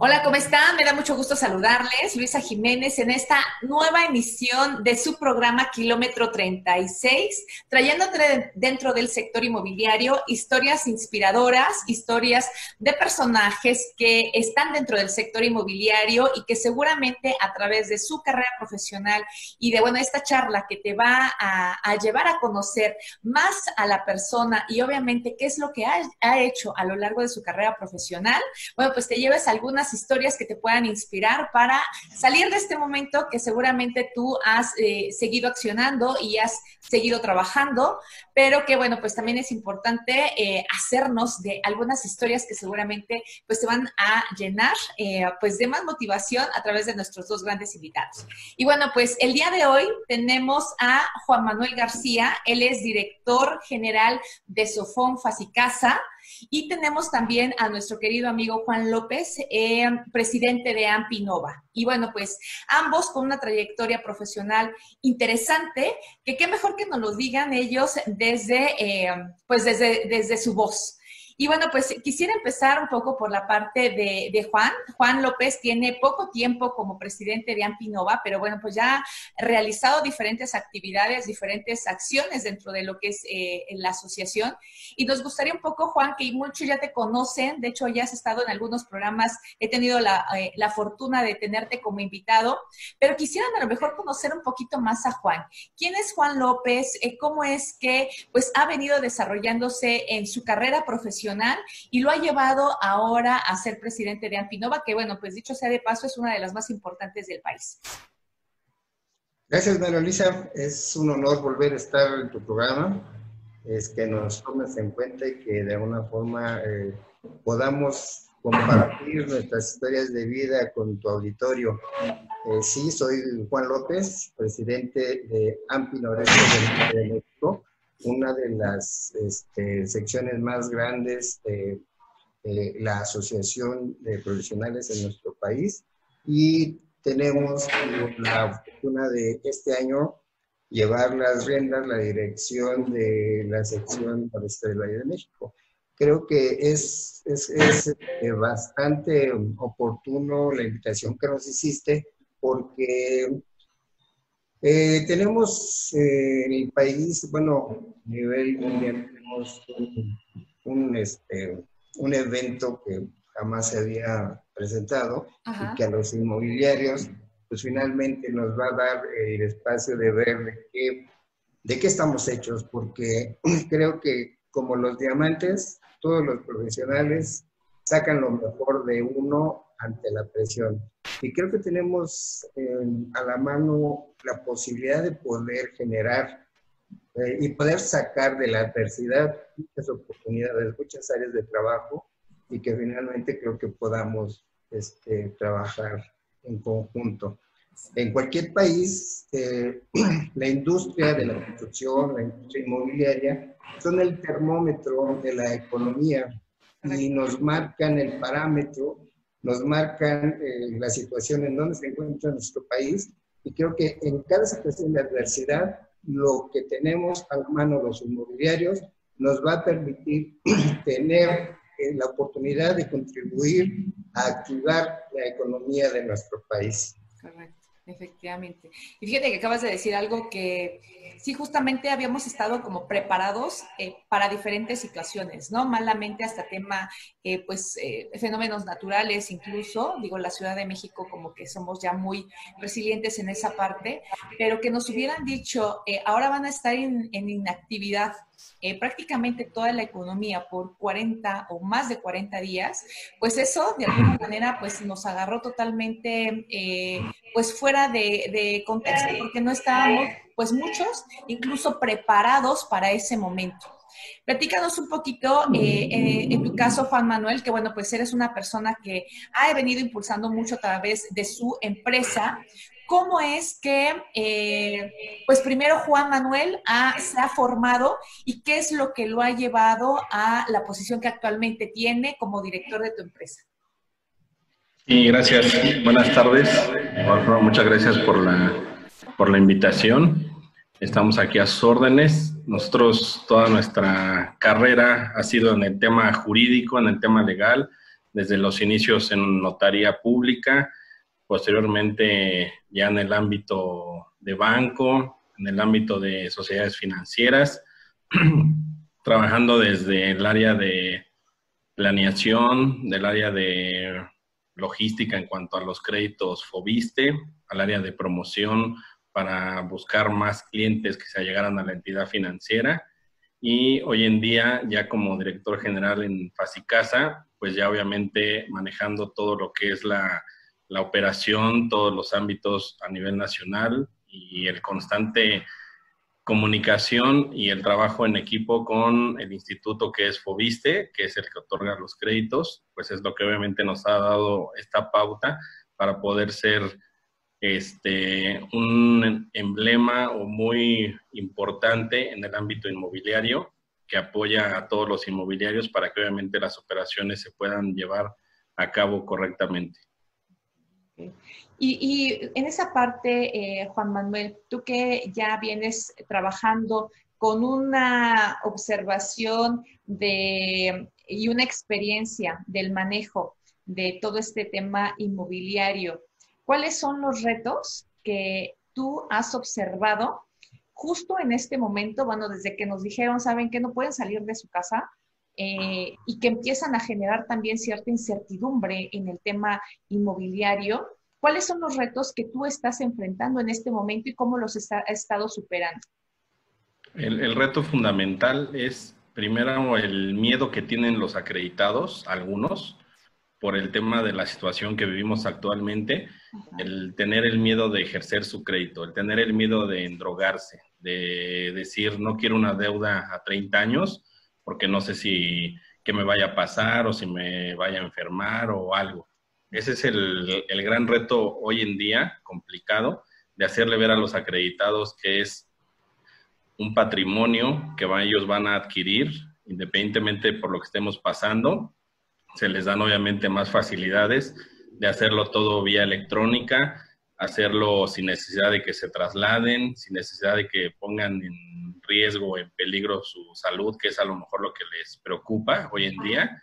Hola, ¿cómo están? Me da mucho gusto saludarles. Luisa Jiménez en esta nueva emisión de su programa Kilómetro 36, trayéndote dentro del sector inmobiliario historias inspiradoras, historias de personajes que están dentro del sector inmobiliario y que seguramente a través de su carrera profesional y de, bueno, esta charla que te va a, llevar a conocer más a la persona y obviamente qué es lo que ha, ha hecho a lo largo de su carrera profesional, bueno, pues te lleves algunas historias que te puedan inspirar para salir de este momento que seguramente tú has eh, seguido accionando y has seguido trabajando, pero que bueno, pues también es importante eh, hacernos de algunas historias que seguramente pues te van a llenar eh, pues de más motivación a través de nuestros dos grandes invitados. Y bueno, pues el día de hoy tenemos a Juan Manuel García, él es director general de Sofón Facicasa. Y tenemos también a nuestro querido amigo Juan López, eh, presidente de Ampinova. Y bueno, pues ambos con una trayectoria profesional interesante, que qué mejor que nos lo digan ellos desde, eh, pues desde, desde su voz. Y bueno, pues quisiera empezar un poco por la parte de, Juan. Juan López tiene poco tiempo como presidente de Ampinova, pero bueno, pues ya ha realizado diferentes actividades, diferentes acciones dentro de lo que es eh, la asociación. Y nos gustaría un poco, Juan, que muchos ya te conocen, de hecho ya has estado en algunos programas, he tenido la, eh, fortuna de tenerte como invitado, pero quisieran a lo mejor conocer un poquito más a Juan. ¿Quién es Juan López? Eh, ¿Cómo es que pues ha venido desarrollándose en su carrera profesional? Y lo ha llevado ahora a ser presidente de Ampinova, que bueno, pues dicho sea de paso, es una de las más importantes del país. Gracias, María Luisa. Es un honor volver a estar en tu programa. Es que nos tomes en cuenta y que de alguna forma eh, podamos compartir nuestras historias de vida con tu auditorio. Eh, sí, soy Juan López, presidente de AMPI de México una de las este, secciones más grandes de, la Asociación de Profesionales en nuestro país y tenemos la fortuna de este año llevar las riendas, la dirección de la sección noreste del Valle de México. Creo que es, es, es eh, bastante oportuno la invitación que nos hiciste porque eh, tenemos eh, en el país, bueno, a nivel mundial tenemos un, este, un evento que jamás se había presentado y que a los inmobiliarios pues finalmente nos va a dar el espacio de ver de qué, de qué estamos hechos, porque creo que como los diamantes, todos los profesionales sacan lo mejor de uno ante la presión. Y creo que tenemos a la mano la posibilidad de poder generar eh, y poder sacar de la adversidad muchas oportunidades, muchas áreas de trabajo y que finalmente creo que podamos este, trabajar en conjunto. En cualquier país, eh, la industria de la construcción, la industria inmobiliaria, son el termómetro de la economía y nos marcan el parámetro nos marcan eh, la situación en donde se encuentra nuestro país y creo que en cada situación de adversidad lo que tenemos a mano los inmobiliarios nos va a permitir tener eh, la oportunidad de contribuir a activar la economía de nuestro país. Correcto. Efectivamente. Y fíjate que acabas de decir algo que sí, justamente habíamos estado como preparados eh, para diferentes situaciones, ¿no? Malamente hasta tema, eh, pues, eh, fenómenos naturales incluso, digo, la Ciudad de México como que somos ya muy resilientes en esa parte, pero que nos hubieran dicho, ahora van a estar en inactividad eh, prácticamente toda la economía por 40 o más de 40 días, pues eso de alguna manera pues nos agarró totalmente eh, pues fuera de, contexto, porque no estábamos pues muchos incluso preparados para ese momento. Platícanos un poquito, eh, en tu caso, Juan Manuel, que bueno, pues eres una persona que ha venido impulsando mucho a través de su empresa, cómo es que, eh, pues primero Juan Manuel se ha formado y qué es lo que lo ha llevado a la posición que actualmente tiene como director de tu empresa. Sí, gracias. Buenas tardes. Muchas gracias por la, por la invitación. Estamos aquí a sus órdenes. Nosotros, toda nuestra carrera ha sido en el tema jurídico, en el tema legal, desde los inicios en notaría pública, posteriormente ya en el ámbito de banco, en el ámbito de sociedades financieras, trabajando desde el área de planeación, del área de logística en cuanto a los créditos FOBISTE, al área de promoción para buscar más clientes que se allegaran a la entidad financiera. Y hoy en día, ya como director general en Facicasa, pues ya obviamente manejando todo lo que es la, la operación, todos los ámbitos a nivel nacional y el constante comunicación y el trabajo en equipo con el instituto que es Fobiste, que es el que otorga los créditos, pues es lo que obviamente nos ha dado esta pauta para poder ser este, un emblema o muy importante en el ámbito inmobiliario que apoya a todos los inmobiliarios para que obviamente las operaciones se puedan llevar a cabo correctamente. Y, en esa parte, eh, Juan Manuel, tú que ya vienes trabajando con una observación de, y una experiencia del manejo de todo este tema inmobiliario, ¿cuáles son los retos que tú has observado justo en este momento, bueno, desde que nos dijeron, saben que no pueden salir de su casa, eh, y que empiezan a generar también cierta incertidumbre en el tema inmobiliario. ¿Cuáles son los retos que tú estás enfrentando en este momento y cómo los has estado superando? El, reto fundamental es, primero, el miedo que tienen los acreditados, algunos, por el tema de la situación que vivimos actualmente, el tener el miedo de ejercer su crédito, el tener el miedo de endrogarse, de decir, no quiero una deuda a 30 años porque no sé si qué me vaya a pasar o si me vaya a enfermar o algo. Ese es el, el gran reto hoy en día, complicado, de hacerle ver a los acreditados que es un patrimonio que ellos van a adquirir, independientemente por lo que estemos pasando. Se les dan obviamente más facilidades de hacerlo todo vía electrónica, hacerlo sin necesidad de que se trasladen, sin necesidad de que pongan en riesgo, en peligro su salud, que es a lo mejor lo que les preocupa hoy en día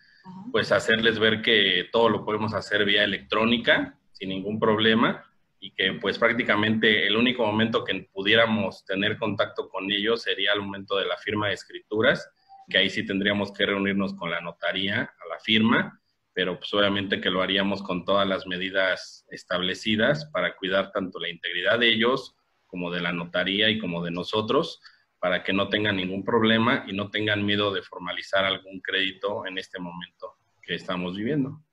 pues hacerles ver que todo lo podemos hacer vía electrónica sin ningún problema y que pues prácticamente el único momento que pudiéramos tener contacto con ellos sería el momento de la firma de escrituras, que ahí sí tendríamos que reunirnos con la notaría a la firma, pero pues obviamente que lo haríamos con todas las medidas establecidas para cuidar tanto la integridad de ellos como de la notaría y como de nosotros, para que no tengan ningún problema y no tengan miedo de formalizar algún crédito en este momento que estamos viviendo.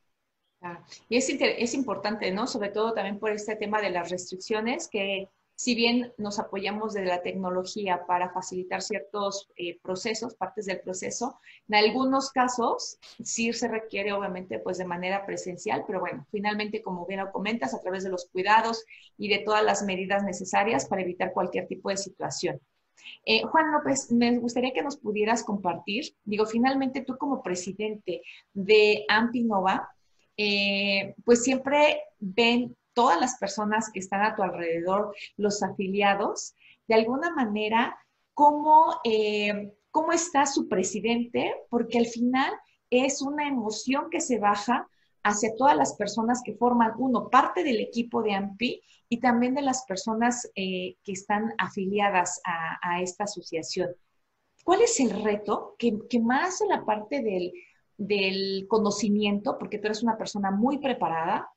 Y es, es importante, ¿no? Sobre todo también por este tema de las restricciones, que si bien nos apoyamos de la tecnología para facilitar ciertos eh, procesos, partes del proceso, en algunos casos sí se requiere obviamente pues de manera presencial, pero bueno, finalmente como bien lo comentas, a través de los cuidados y de todas las medidas necesarias para evitar cualquier tipo de situación. Eh, Juan López, me gustaría que nos pudieras compartir, digo, finalmente tú como presidente de Ampinova, eh, pues siempre ven todas las personas que están a tu alrededor, los afiliados, de alguna manera, cómo, eh, cómo está su presidente, porque al final es una emoción que se baja hacia todas las personas que forman, uno, parte del equipo de AMPI y también de las personas eh, que están afiliadas a, esta asociación. ¿Cuál es el reto que, más en la parte del, conocimiento, porque tú eres una persona muy preparada,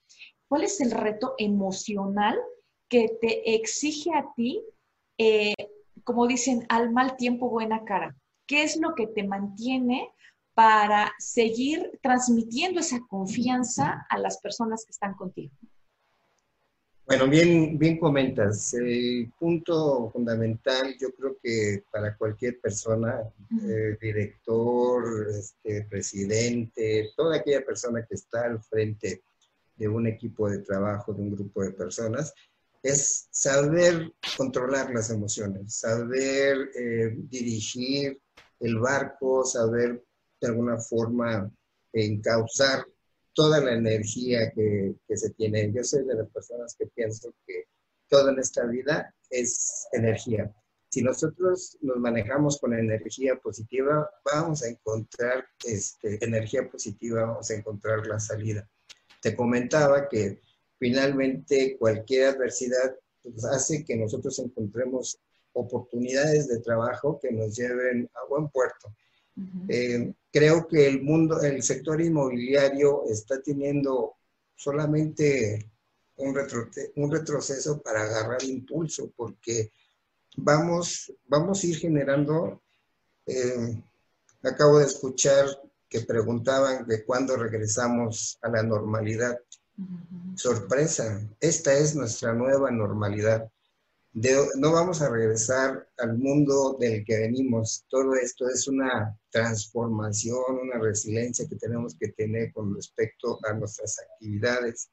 cuál es el reto emocional que te exige a ti, eh, como dicen, al mal tiempo buena cara? ¿Qué es lo que te mantiene para seguir transmitiendo esa confianza a las personas que están contigo? Bueno, bien, bien comentas. El punto fundamental, yo creo que para cualquier persona, eh, director, este, presidente, toda aquella persona que está al frente de un equipo de trabajo, de un grupo de personas, es saber controlar las emociones, saber eh, dirigir el barco, saber de alguna forma encauzar toda la energía que, que, se tiene. Yo soy de las personas que pienso que todo en esta vida es energía. si nosotros nos manejamos con energía positiva, vamos a encontrar este, energía positiva, vamos a encontrar la salida. Te comentaba que finalmente cualquier adversidad pues, hace que nosotros encontremos oportunidades de trabajo que nos lleven a buen puerto. Eh, creo que el mundo, el sector inmobiliario está teniendo solamente un, un retroceso para agarrar impulso, porque vamos, vamos a ir generando, eh, acabo de escuchar que preguntaban de cuándo regresamos a la normalidad. Sorpresa, esta es nuestra nueva normalidad. No vamos a regresar al mundo del que venimos. Todo esto es una transformación, una resiliencia que tenemos que tener con respecto a nuestras actividades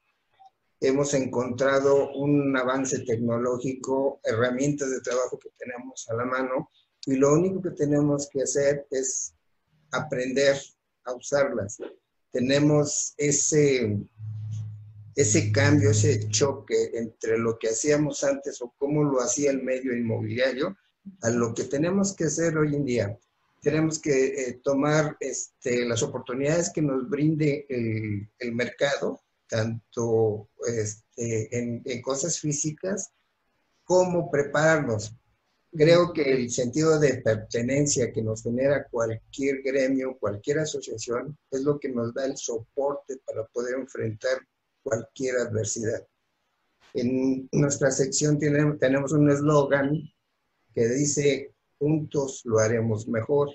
hemos encontrado un avance tecnológico, herramientas de trabajo que tenemos a la mano y lo único que tenemos que hacer es aprender a usarlas. Tenemos ese, ese cambio, ese choque entre lo que hacíamos antes o cómo lo hacía el medio inmobiliario a lo que tenemos que hacer hoy en día. Tenemos que eh, tomar este, las oportunidades que nos brinde el, el mercado tanto este, en, en, cosas físicas como prepararnos. Creo que el sentido de pertenencia que nos genera cualquier gremio, cualquier asociación, es lo que nos da el soporte para poder enfrentar cualquier adversidad. En nuestra sección tenemos, tenemos un eslogan que dice, juntos lo haremos mejor.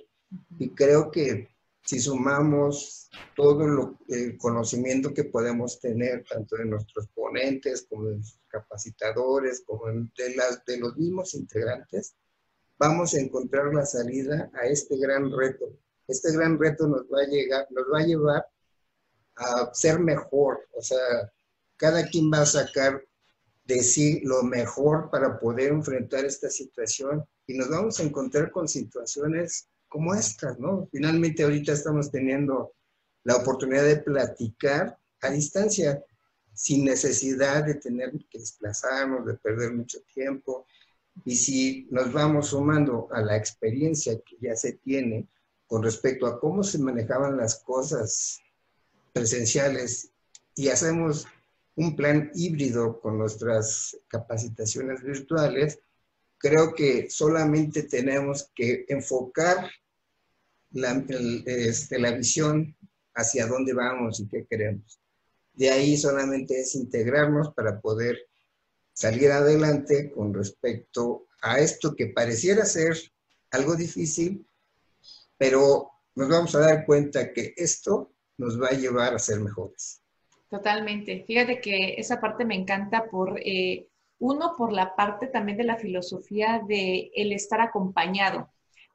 Y creo que si sumamos todo el conocimiento que podemos tener, tanto de nuestros ponentes como de los capacitadores, como de, las, de los mismos integrantes, vamos a encontrar la salida a este gran reto. Este gran reto nos va a, llegar, nos va a llevar a ser mejor, o sea, cada quien va a sacar de sí lo mejor para poder enfrentar esta situación y nos vamos a encontrar con situaciones como estas, ¿no? Finalmente ahorita estamos teniendo la oportunidad de platicar a distancia, sin necesidad de tener que desplazarnos, de perder mucho tiempo. Y si nos vamos sumando a la experiencia que ya se tiene con respecto a cómo se manejaban las cosas presenciales y hacemos un plan híbrido con nuestras capacitaciones virtuales, creo que solamente tenemos que enfocar la, este, la visión hacia dónde vamos y qué queremos. De ahí solamente es integrarnos para poder salir adelante con respecto a esto que pareciera ser algo difícil, pero nos vamos a dar cuenta que esto nos va a llevar a ser mejores. Totalmente. Fíjate que esa parte me encanta por, eh, uno, por la parte también de la filosofía de el estar acompañado.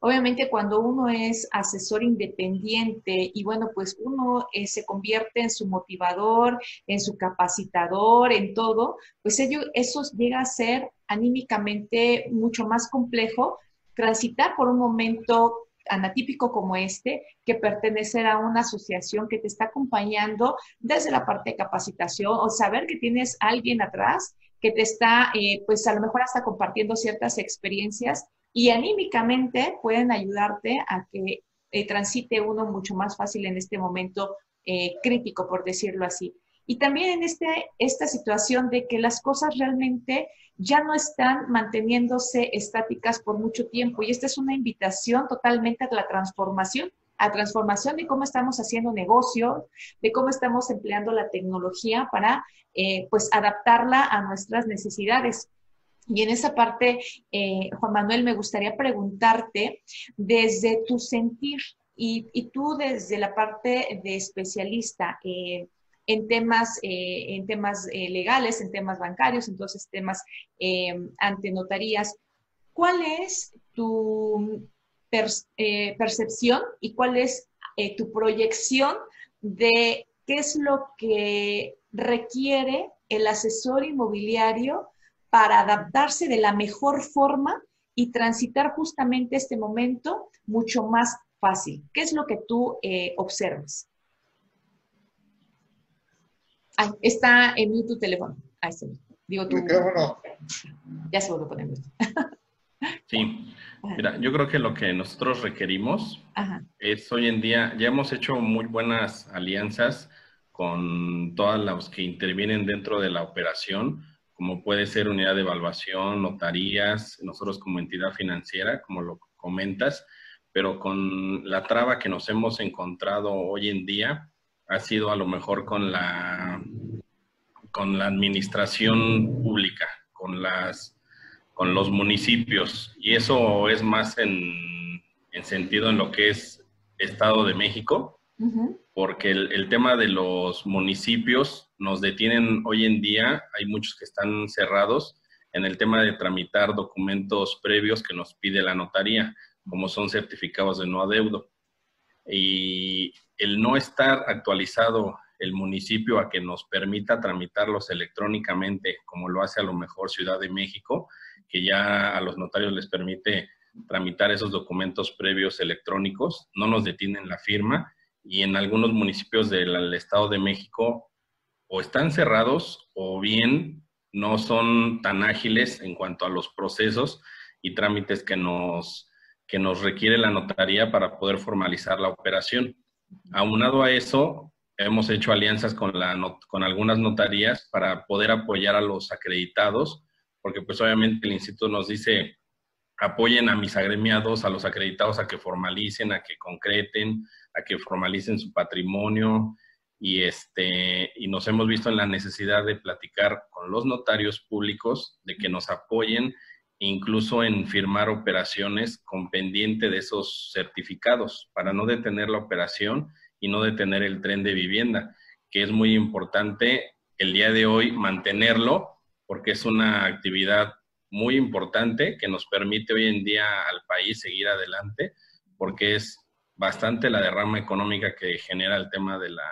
Obviamente cuando uno es asesor independiente y bueno, pues uno eh, se convierte en su motivador, en su capacitador, en todo, pues ello, eso llega a ser anímicamente mucho más complejo transitar por un momento anatípico como este, que pertenecer a una asociación que te está acompañando desde la parte de capacitación o saber que tienes alguien atrás que te está, eh, pues a lo mejor hasta compartiendo ciertas experiencias y anímicamente pueden ayudarte a que eh, transite uno mucho más fácil en este momento eh, crítico, por decirlo así. Y también en este, esta situación de que las cosas realmente ya no están manteniéndose estáticas por mucho tiempo. Y esta es una invitación totalmente a la transformación, a transformación de cómo estamos haciendo negocio, de cómo estamos empleando la tecnología para eh, pues adaptarla a nuestras necesidades. Y en esa parte, eh, Juan Manuel, me gustaría preguntarte desde tu sentir y, tú desde la parte de especialista eh, en temas, eh, en temas legales, en temas bancarios, entonces temas ante notarías, ¿cuál es tu percepción y cuál es tu proyección de qué es lo que requiere el asesor inmobiliario para adaptarse de la mejor forma y transitar justamente este momento mucho más fácil. ¿Qué es lo que tú eh, observas? Ay, está en mí tu teléfono. Ahí está. Digo tu. Micrófono. Ya se vuelve a poner. Sí, mira, yo creo que lo que nosotros requerimos es hoy en día, ya hemos hecho muy buenas alianzas con todas las que intervienen dentro de la operación, como puede ser unidad de evaluación, notarías, nosotros como entidad financiera, como lo comentas, pero con la traba que nos hemos encontrado hoy en día ha sido a lo mejor con la con la administración pública, con las con los municipios. Y eso es más en, en sentido en lo que es Estado de México, porque el, el, tema de los municipios nos detienen hoy en día, hay muchos que están cerrados en el tema de tramitar documentos previos que nos pide la notaría como son certificados de no adeudo. Y el no estar actualizado el municipio a que nos permita tramitarlos electrónicamente, como lo hace a lo mejor Ciudad de México, que ya a los notarios les permite tramitar esos documentos previos electrónicos, no nos detienen la firma y en algunos municipios del Estado de México o están cerrados o bien no son tan ágiles en cuanto a los procesos y trámites que nos que nos requiere la notaría para poder formalizar la operación. Aunado a eso, hemos hecho alianzas con, la, con algunas notarías para poder apoyar a los acreditados, porque pues obviamente el instituto nos dice, apoyen a mis agremiados, a los acreditados a que formalicen, a que concreten, a que formalicen su patrimonio y este y nos hemos visto en la necesidad de platicar con los notarios públicos de que nos apoyen incluso en firmar operaciones con pendiente de esos certificados para no detener la operación y no detener el tren de vivienda, que es muy importante el día de hoy mantenerlo porque es una actividad muy importante que nos permite hoy en día al país seguir adelante porque es bastante la derrama económica que genera el tema de la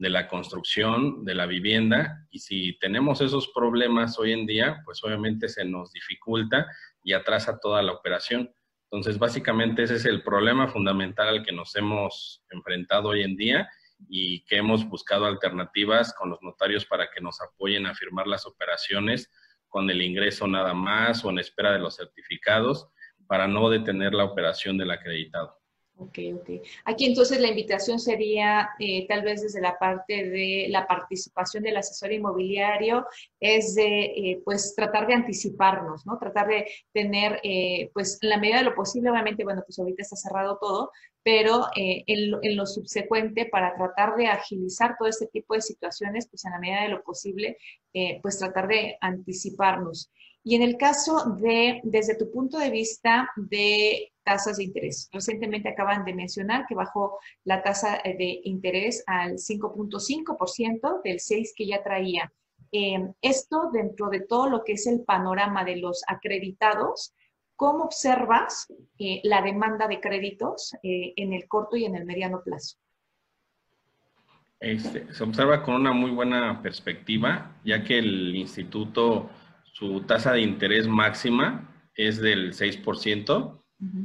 de la construcción, de la vivienda, y si tenemos esos problemas hoy en día, pues obviamente se nos dificulta y atrasa toda la operación. Entonces, básicamente ese es el problema fundamental al que nos hemos enfrentado hoy en día y que hemos buscado alternativas con los notarios para que nos apoyen a firmar las operaciones con el ingreso nada más o en espera de los certificados para no detener la operación del acreditado. Ok, ok. Aquí entonces la invitación sería eh, tal vez desde la parte de la participación del asesor inmobiliario, es de eh, pues tratar de anticiparnos, ¿no? Tratar de tener eh, pues en la medida de lo posible, obviamente, bueno, pues ahorita está cerrado todo, pero en, en, lo subsecuente para tratar de agilizar todo este tipo de situaciones, pues en la medida de lo posible, pues tratar de anticiparnos. Y en el caso de, desde tu punto de vista de tasas de interés, recientemente acaban de mencionar que bajó la tasa eh, de interés al 5.5% del 6 que ya traía. Em, esto dentro de todo lo que es el panorama de los acreditados, ¿cómo observas eh, la demanda de créditos eh, en el corto y en el mediano plazo? Este, se observa con una muy buena perspectiva, ya que el instituto su tasa de interés máxima es del 6%.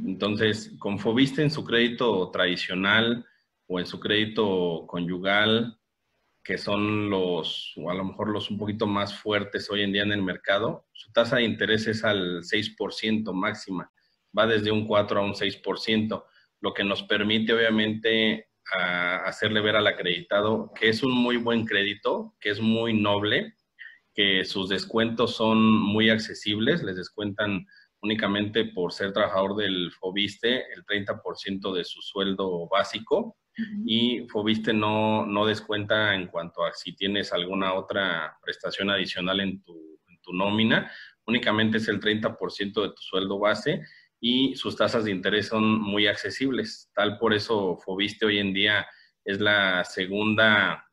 Entonces, con Fobiste en su crédito tradicional o en su crédito conyugal, que son los, o a lo mejor los un poquito más fuertes hoy en día en el mercado, su tasa de interés es al 6% máxima. Va desde un 4 a un 6%, lo que nos permite obviamente hacerle ver al acreditado que es un muy buen crédito, que es muy noble que sus descuentos son muy accesibles, les descuentan únicamente por ser trabajador del Fobiste el 30% de su sueldo básico y Fobiste no, no descuenta en cuanto a si tienes alguna otra prestación adicional en tu, en tu nómina, únicamente es el 30% de tu sueldo base y sus tasas de interés son muy accesibles. Tal por eso Fobiste hoy en día es la segunda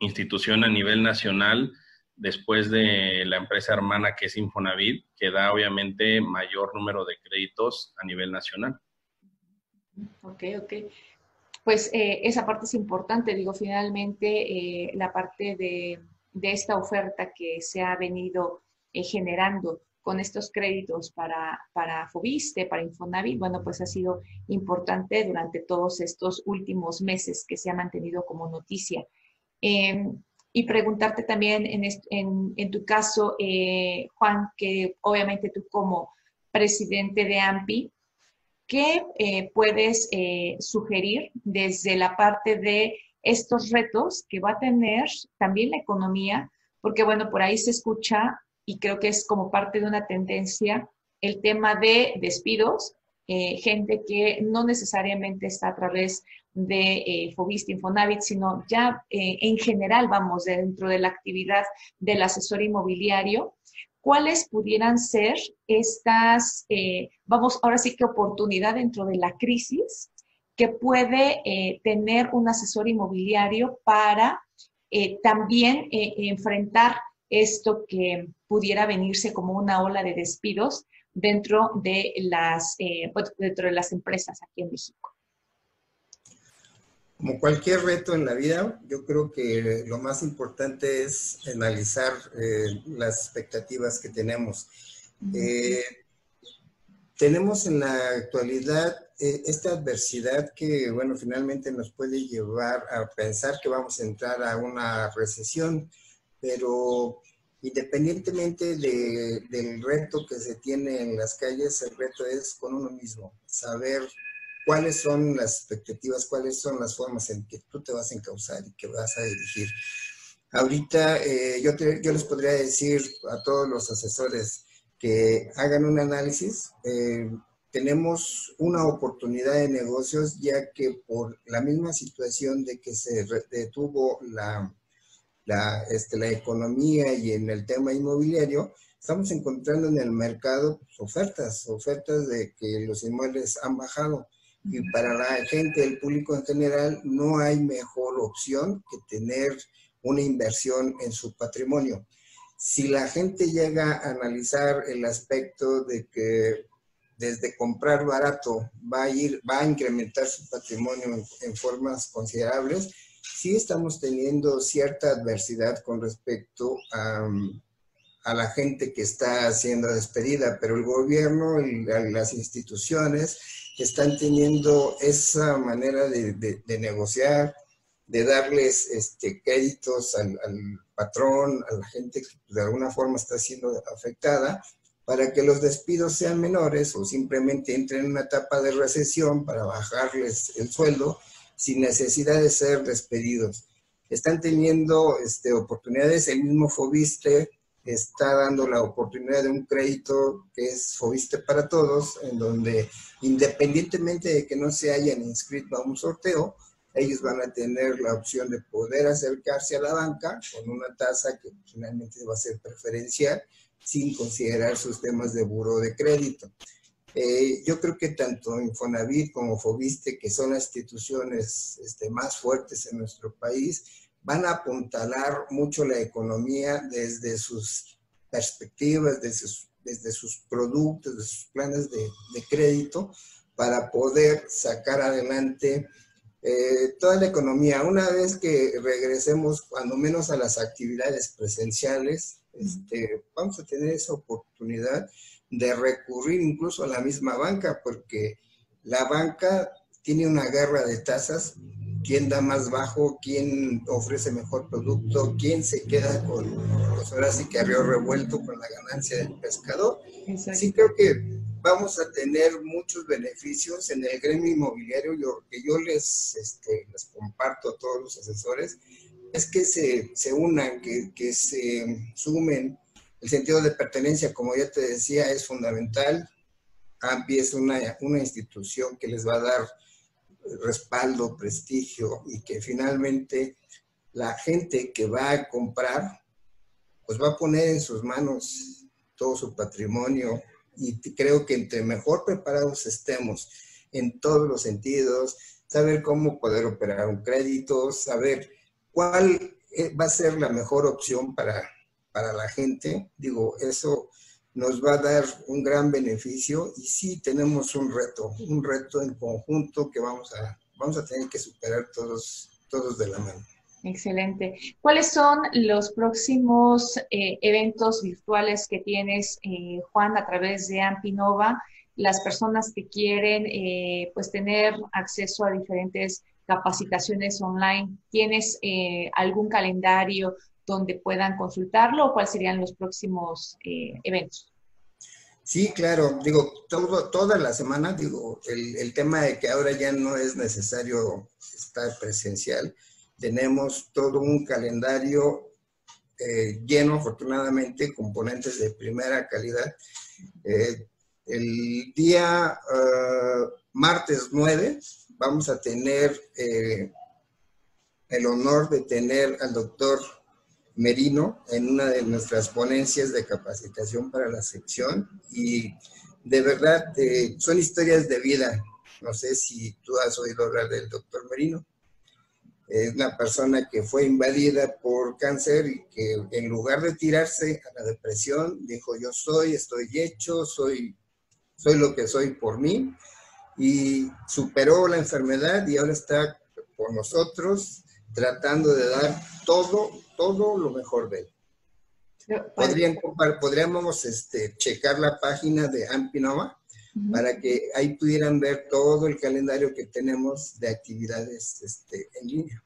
institución a nivel nacional después de la empresa hermana que es Infonavit, que da obviamente mayor número de créditos a nivel nacional. Ok, ok. Pues eh, esa parte es importante, digo, finalmente eh, la parte de, esta oferta que se ha venido eh, generando con estos créditos para, para Fobiste, para Infonavit, bueno, pues ha sido importante durante todos estos últimos meses que se ha mantenido como noticia. Y preguntarte también en tu caso, eh, Juan, que obviamente tú como, presidente de AMPI, ¿qué eh, puedes eh, sugerir desde la parte de estos retos que va a tener también la economía? Porque bueno, por ahí se escucha y creo que es como parte de una tendencia el tema de despidos, eh, gente que no necesariamente está a través de eh, Fobista Infonavit, sino ya eh, en general, vamos, dentro de la actividad del asesor inmobiliario, ¿cuáles pudieran ser estas, eh, vamos, ahora sí que oportunidad dentro de la crisis que puede tener un asesor inmobiliario para también enfrentar esto que pudiera venirse como una ola de despidos dentro de las, dentro de las empresas aquí en México? Como cualquier reto en la vida, yo creo que lo más importante es analizar eh, las expectativas que tenemos. Eh, tenemos en la actualidad eh, esta adversidad que, bueno, finalmente nos puede llevar a pensar que vamos a entrar a una recesión, pero independientemente del reto que se tiene en las calles, el reto es con uno mismo, saber cuáles son las expectativas, cuáles son las formas en que tú te vas a encauzar y que vas a dirigir. Ahorita eh, yo, yo les podría decir a todos los asesores que hagan un análisis. Eh, tenemos una oportunidad de negocios ya que por la misma situación de que se detuvo la, la, este, la economía y en el tema inmobiliario, estamos encontrando en el mercado pues, ofertas, ofertas de que los inmuebles han bajado y para la gente, el público en general, no hay mejor opción que tener una inversión en su patrimonio. Si la gente llega a analizar el aspecto de que desde comprar barato va a ir, va a incrementar su patrimonio en, formas considerables, sí estamos teniendo cierta adversidad con respecto a, a, la gente que está siendo despedida, pero el gobierno y las instituciones están teniendo esa manera de, negociar, de darles este, créditos al, patrón, a la gente que de alguna forma está siendo afectada, para que los despidos sean menores o simplemente entren en una etapa de recesión para bajarles el sueldo sin necesidad de ser despedidos. Están teniendo este, oportunidades, el mismo Fobiste está dando la oportunidad de un crédito que es Fobiste para todos, en donde independientemente de que no se hayan inscrito a un sorteo, ellos van a tener la opción de poder acercarse a la banca con una tasa que finalmente va a ser preferencial sin considerar sus temas de buro de crédito. Eh, yo creo que tanto Infonavit como Fobiste, que son las instituciones este, más fuertes en nuestro país, van a apuntalar mucho la economía desde sus perspectivas, desde sus, desde productos, de sus planes de, crédito, para poder sacar adelante eh, toda la economía. Una vez que regresemos, cuando menos a las actividades presenciales, este, vamos a tener esa oportunidad de recurrir incluso a la misma banca, porque la banca tiene una guerra de tasas quién da más bajo, quién ofrece mejor producto, quién se queda con, pues ahora sí que río revuelto con la ganancia del pescador. Sí creo que vamos a tener muchos beneficios en el gremio inmobiliario, yo, que yo les, este, les comparto a todos los asesores, es que se, se unan, que, que se sumen. El sentido de pertenencia, como ya te decía, es fundamental. AMPI es una, una institución que les va a dar respaldo, prestigio y que finalmente la gente que va a comprar, pues va a poner en sus manos todo su patrimonio y creo que entre mejor preparados estemos en todos los sentidos, saber cómo poder operar un crédito, saber cuál eh, va a ser la mejor opción para, para la gente. Digo, eso nos va a dar un gran beneficio y sí tenemos un reto, un reto en conjunto que vamos a, vamos a tener que superar todos, todos de la mano. Excelente. ¿Cuáles son los próximos eh, eventos virtuales que tienes, eh, Juan, a través de Ampinova? Las personas que quieren eh, pues tener acceso a diferentes capacitaciones online, ¿tienes algún calendario donde puedan consultarlo o cuáles serían los próximos eh, eventos? Sí, claro, digo, todo, toda la semana, digo, el, tema de que ahora ya no es necesario estar presencial, tenemos todo un calendario eh, lleno, afortunadamente, componentes de primera calidad. Eh, el día martes 9 vamos a tener el honor de tener al doctor Merino en una de nuestras ponencias de capacitación para la sección y de verdad eh, son historias de vida. No sé si tú has oído hablar del doctor Merino. Es una persona que fue invadida por cáncer y que en lugar de tirarse a la depresión, dijo yo soy, estoy hecho, soy, soy lo que soy por mí y superó la enfermedad y ahora está con nosotros tratando de dar todo todo lo mejor de él. Podrían, podríamos este, checar la página de Ampinova para que ahí pudieran ver todo el calendario que tenemos de actividades este, en línea.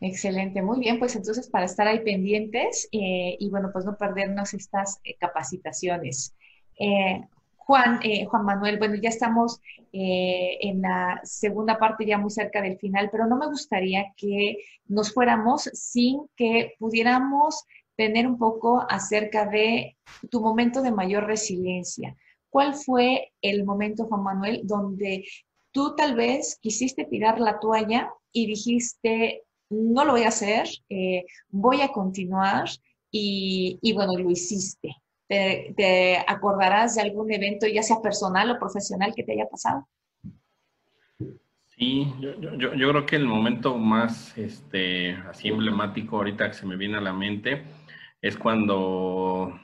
Excelente, muy bien, pues entonces para estar ahí pendientes eh, y bueno, pues no perdernos estas eh, capacitaciones. Eh, Juan, eh, Juan Manuel, bueno, ya estamos eh, en la segunda parte, ya muy cerca del final, pero no me gustaría que nos fuéramos sin que pudiéramos tener un poco acerca de tu momento de mayor resiliencia. ¿Cuál fue el momento, Juan Manuel, donde tú tal vez quisiste tirar la toalla y dijiste, no lo voy a hacer, eh, voy a continuar y, y bueno, lo hiciste? ¿Te, acordarás de algún evento, ya sea personal o profesional, que te haya pasado? Sí, yo, creo que el momento más este, así emblemático ahorita que se me viene a la mente es cuando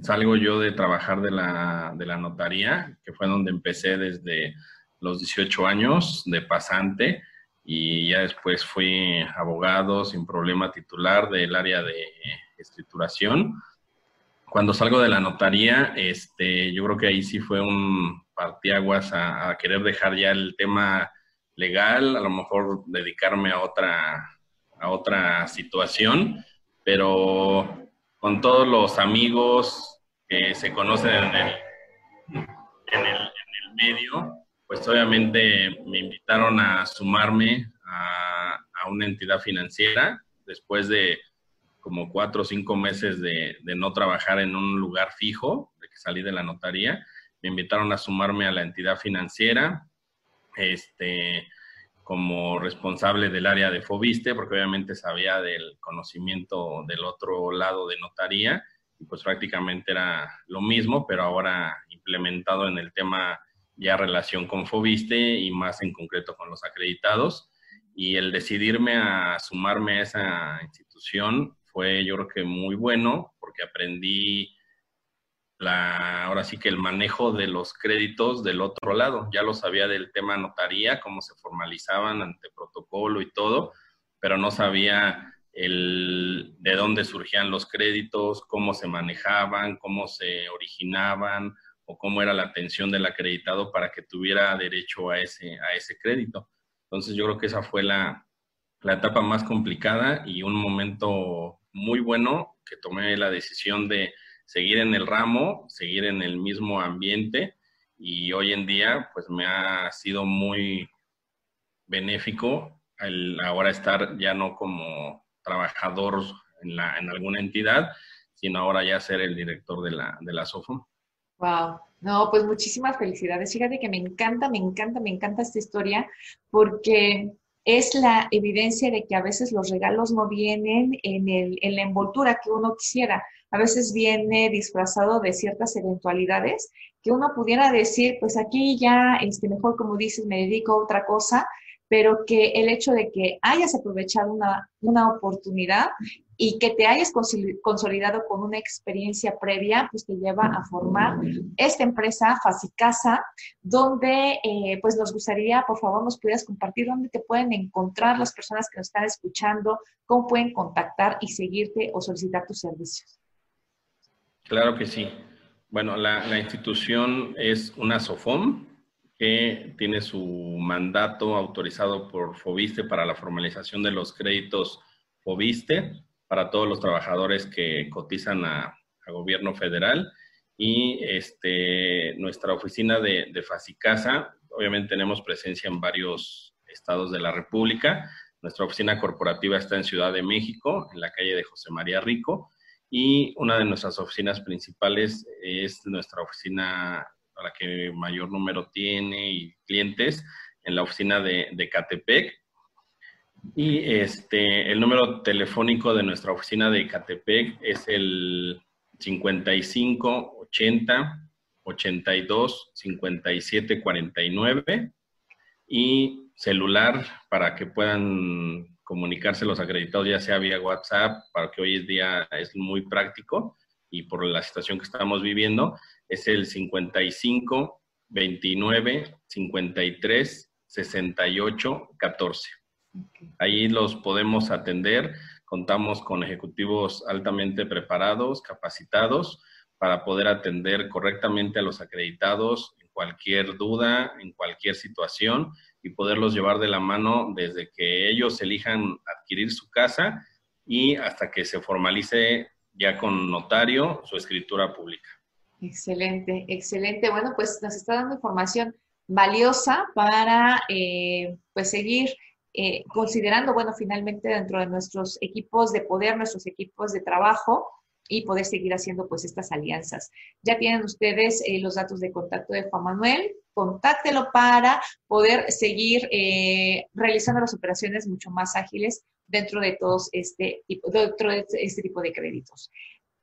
salgo yo de trabajar de la, de la notaría, que fue donde empecé desde los 18 años de pasante y ya después fui abogado sin problema titular del área de escrituración cuando salgo de la notaría, este, yo creo que ahí sí fue un partiaguas a, querer dejar ya el tema legal, a lo mejor dedicarme a otra, a otra situación, pero con todos los amigos que se conocen en el, en el, en el medio, pues obviamente me invitaron a sumarme a una entidad financiera después de como cuatro o cinco meses de, no trabajar en un lugar fijo, de que salí de la notaría. Me invitaron a sumarme a la entidad financiera, este, como responsable del área de Fobiste, porque obviamente sabía del conocimiento del otro lado de notaría, y pues prácticamente era lo mismo, pero ahora implementado en el tema ya relación con Fobiste y más en concreto con los acreditados. Y el decidirme a sumarme a esa institución fue yo creo que muy bueno porque aprendí la, ahora sí que el manejo de los créditos del otro lado. Ya lo sabía del tema notaría, cómo se formalizaban ante protocolo y todo, pero no sabía el, de dónde surgían los créditos, cómo se manejaban, cómo se originaban o cómo era la atención del acreditado para que tuviera derecho a ese, a ese crédito. Entonces yo creo que esa fue la, la etapa más complicada y un momento muy bueno que tomé la decisión de seguir en el ramo, seguir en el mismo ambiente y hoy en día pues me ha sido muy benéfico el ahora estar ya no como trabajador en, la, en alguna entidad, sino ahora ya ser el director de la, de la SOFOM. Wow, no, pues muchísimas felicidades. Fíjate que me encanta, me encanta, me encanta esta historia porque es la evidencia de que a veces los regalos no vienen en, el, en la envoltura que uno quisiera. A veces viene disfrazado de ciertas eventualidades que uno pudiera decir, pues aquí ya, este, mejor como dices, me dedico a otra cosa, pero que el hecho de que hayas aprovechado una, una oportunidad y que te hayas consolidado con una experiencia previa, pues te lleva a formar esta empresa Facicasa, donde eh, pues nos gustaría, por favor, nos pudieras compartir dónde te pueden encontrar las personas que nos están escuchando, cómo pueden contactar y seguirte o solicitar tus servicios. Claro que sí. Bueno, la, la institución es una SOFOM, que tiene su mandato autorizado por FOBISTE para la formalización de los créditos FOBISTE para todos los trabajadores que cotizan a, gobierno federal y este, nuestra oficina de, de Facicasa, obviamente tenemos presencia en varios estados de la República. Nuestra oficina corporativa está en Ciudad de México, en la calle de José María Rico, y una de nuestras oficinas principales es nuestra oficina a la que mayor número tiene y clientes, en la oficina de, de Catepec. Y este, el número telefónico de nuestra oficina de Catepec es el 55 80 82 57 49 y celular para que puedan comunicarse los acreditados ya sea vía WhatsApp, para que hoy en día es muy práctico y por la situación que estamos viviendo, es el 55 29 53 68 14. Ahí los podemos atender. Contamos con ejecutivos altamente preparados, capacitados para poder atender correctamente a los acreditados en cualquier duda, en cualquier situación y poderlos llevar de la mano desde que ellos elijan adquirir su casa y hasta que se formalice ya con notario su escritura pública. Excelente, excelente. Bueno, pues nos está dando información valiosa para eh, pues seguir eh, considerando, bueno, finalmente dentro de nuestros equipos de poder, nuestros equipos de trabajo, y poder seguir haciendo pues estas alianzas. Ya tienen ustedes eh, los datos de contacto de Juan Manuel, contáctelo para poder seguir eh, realizando las operaciones mucho más ágiles dentro de todos este tipo, dentro de este tipo de créditos.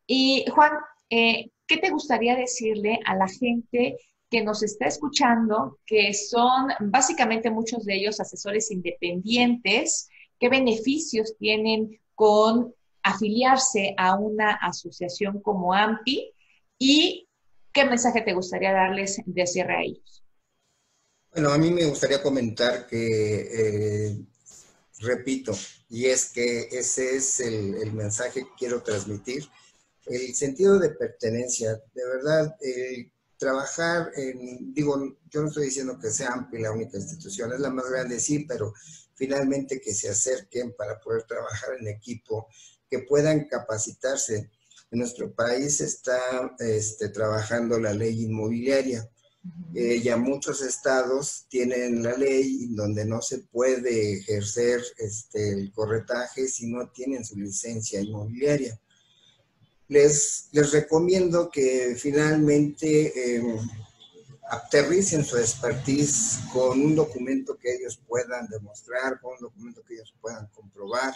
Y Juan, ¿qué te gustaría decirle a la gente que nos está escuchando, que son básicamente muchos de ellos asesores independientes, qué beneficios tienen con afiliarse a una asociación como AMPI y qué mensaje te gustaría darles de cierre a ellos. Bueno, a mí me gustaría comentar que, eh, repito, y es que ese es el, mensaje que quiero transmitir, el sentido de pertenencia, de verdad, trabajar en, digo, yo no estoy diciendo que sea AMPI la única institución, es la más grande, sí, pero finalmente que se acerquen para poder trabajar en equipo, que puedan capacitarse. En nuestro país está este, trabajando la ley inmobiliaria. Eh, ya muchos estados tienen la ley donde no se puede ejercer este, el corretaje si no tienen su licencia inmobiliaria. Les, recomiendo que finalmente em, aterricen su expertise con un documento que ellos puedan demostrar, con un documento que ellos puedan comprobar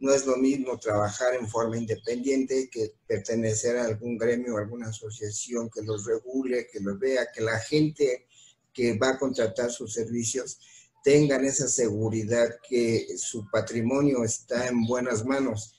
no es lo mismo trabajar en forma independiente que pertenecer a algún gremio o alguna asociación que los regule, que los vea, que la gente que va a contratar sus servicios tengan esa seguridad que su patrimonio está en buenas manos.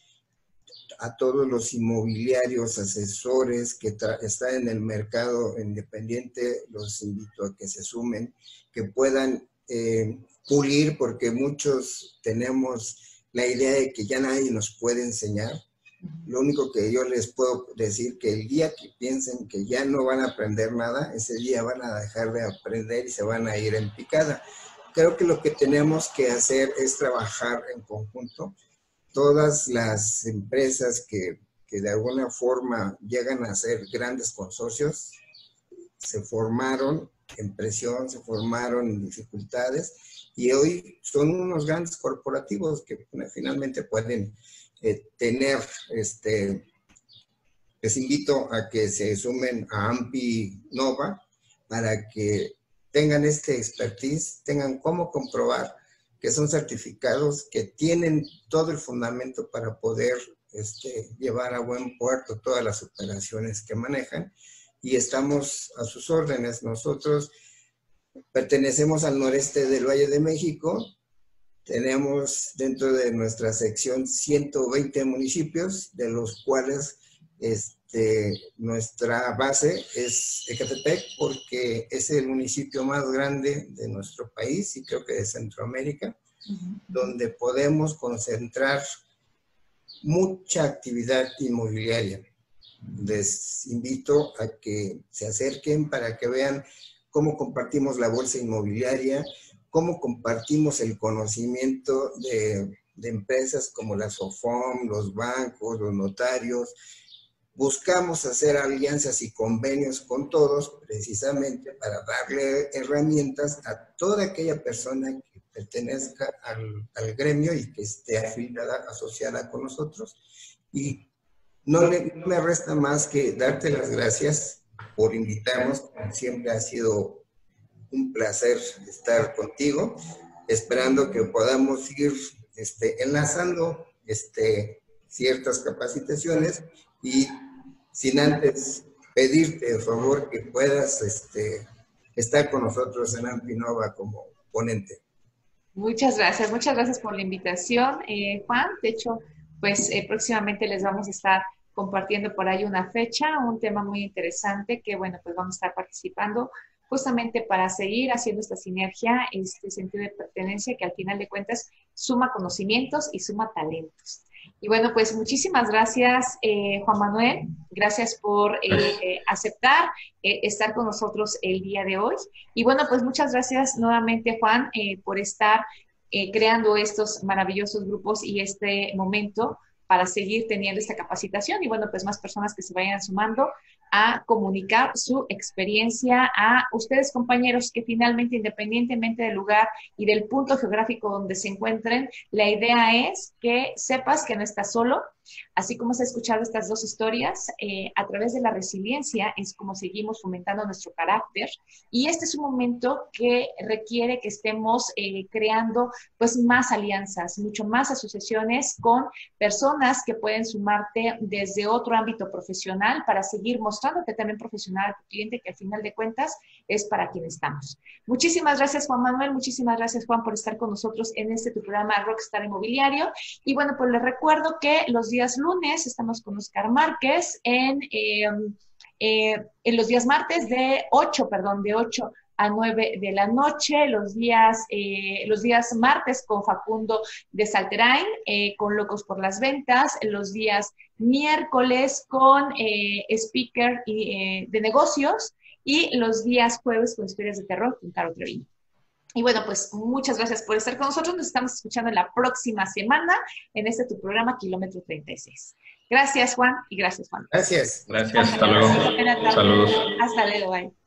A todos los inmobiliarios, asesores que están en el mercado independiente, los invito a que se sumen, que puedan eh, pulir, porque muchos tenemos la idea de que ya nadie nos puede enseñar. Lo único que yo les puedo decir que el día que piensen que ya no van a aprender nada, ese día van a dejar de aprender y se van a ir en picada. Creo que lo que tenemos que hacer es trabajar en conjunto. Todas las empresas que, que de alguna forma llegan a ser grandes consorcios se formaron en presión, se formaron en dificultades y hoy son unos grandes corporativos que finalmente pueden eh, tener, este, les invito a que se sumen a AMPI Nova para que tengan este expertise, tengan cómo comprobar que son certificados, que tienen todo el fundamento para poder este, llevar a buen puerto todas las operaciones que manejan y estamos a sus órdenes. Nosotros Pertenecemos al noreste del Valle de México. Tenemos dentro de nuestra sección 120 municipios, de los cuales este, nuestra base es Ecatepec, porque es el municipio más grande de nuestro país y creo que de Centroamérica, donde podemos concentrar mucha actividad inmobiliaria. Les invito a que se acerquen para que vean cómo compartimos la bolsa inmobiliaria, cómo compartimos el conocimiento de, empresas como la SOFOM, los bancos, los notarios, buscamos hacer alianzas y convenios con todos precisamente para darle herramientas a toda aquella persona que pertenezca al, al gremio y que esté afiliada, asociada con nosotros. Y no, le, no me resta más que darte las gracias por invitarnos. Siempre ha sido un placer estar contigo, esperando que podamos ir este, enlazando este, ciertas capacitaciones y sin antes pedirte el favor que puedas este, estar con nosotros en Ampinova como ponente. Muchas gracias, muchas gracias por la invitación, eh, Juan. De hecho, pues eh, próximamente les vamos a estar compartiendo por ahí una fecha, un tema muy interesante que, bueno, pues vamos a estar participando justamente para seguir haciendo esta sinergia, este sentido de pertenencia que al final de cuentas suma conocimientos y suma talentos. Y bueno, pues muchísimas gracias, eh, Juan Manuel. Gracias por eh, eh, aceptar estar con nosotros el día de hoy. Y bueno, pues muchas gracias nuevamente, Juan, por estar creando estos maravillosos grupos y este momento para seguir teniendo esta capacitación y bueno, pues más personas que se vayan sumando a comunicar su experiencia a ustedes, compañeros, que finalmente, independientemente del lugar y del punto geográfico donde se encuentren, la idea es que sepas que no estás solo, Así como se ha escuchado estas dos historias, eh, a través de la resiliencia es como seguimos fomentando nuestro carácter. Y este es un momento que requiere que estemos eh, creando pues más alianzas, mucho más asociaciones con personas que pueden sumarte desde otro ámbito profesional para seguir mostrándote también profesional a tu cliente que al final de cuentas es para quien estamos. Muchísimas gracias Juan Manuel, muchísimas gracias Juan por estar con nosotros en este tu programa Rockstar Inmobiliario y bueno pues les recuerdo que los días lunes estamos con Oscar Márquez en, em, eh, en los días martes de 8, perdón, de 8 a 9 de la noche, los días, eh, los días martes con Facundo de Salterain, eh, con Locos por las Ventas, los días miércoles con Speaker y, de Negocios y los días jueves con Historias de Terror con Caro Treviño. Y bueno, pues muchas gracias por estar con nosotros. Nos estamos escuchando en la próxima semana en este tu programa Kilómetro 36. Gracias, Juan, y gracias, Juan. Gracias. Gracias. Hasta luego. Saludos. Hasta luego. Bye.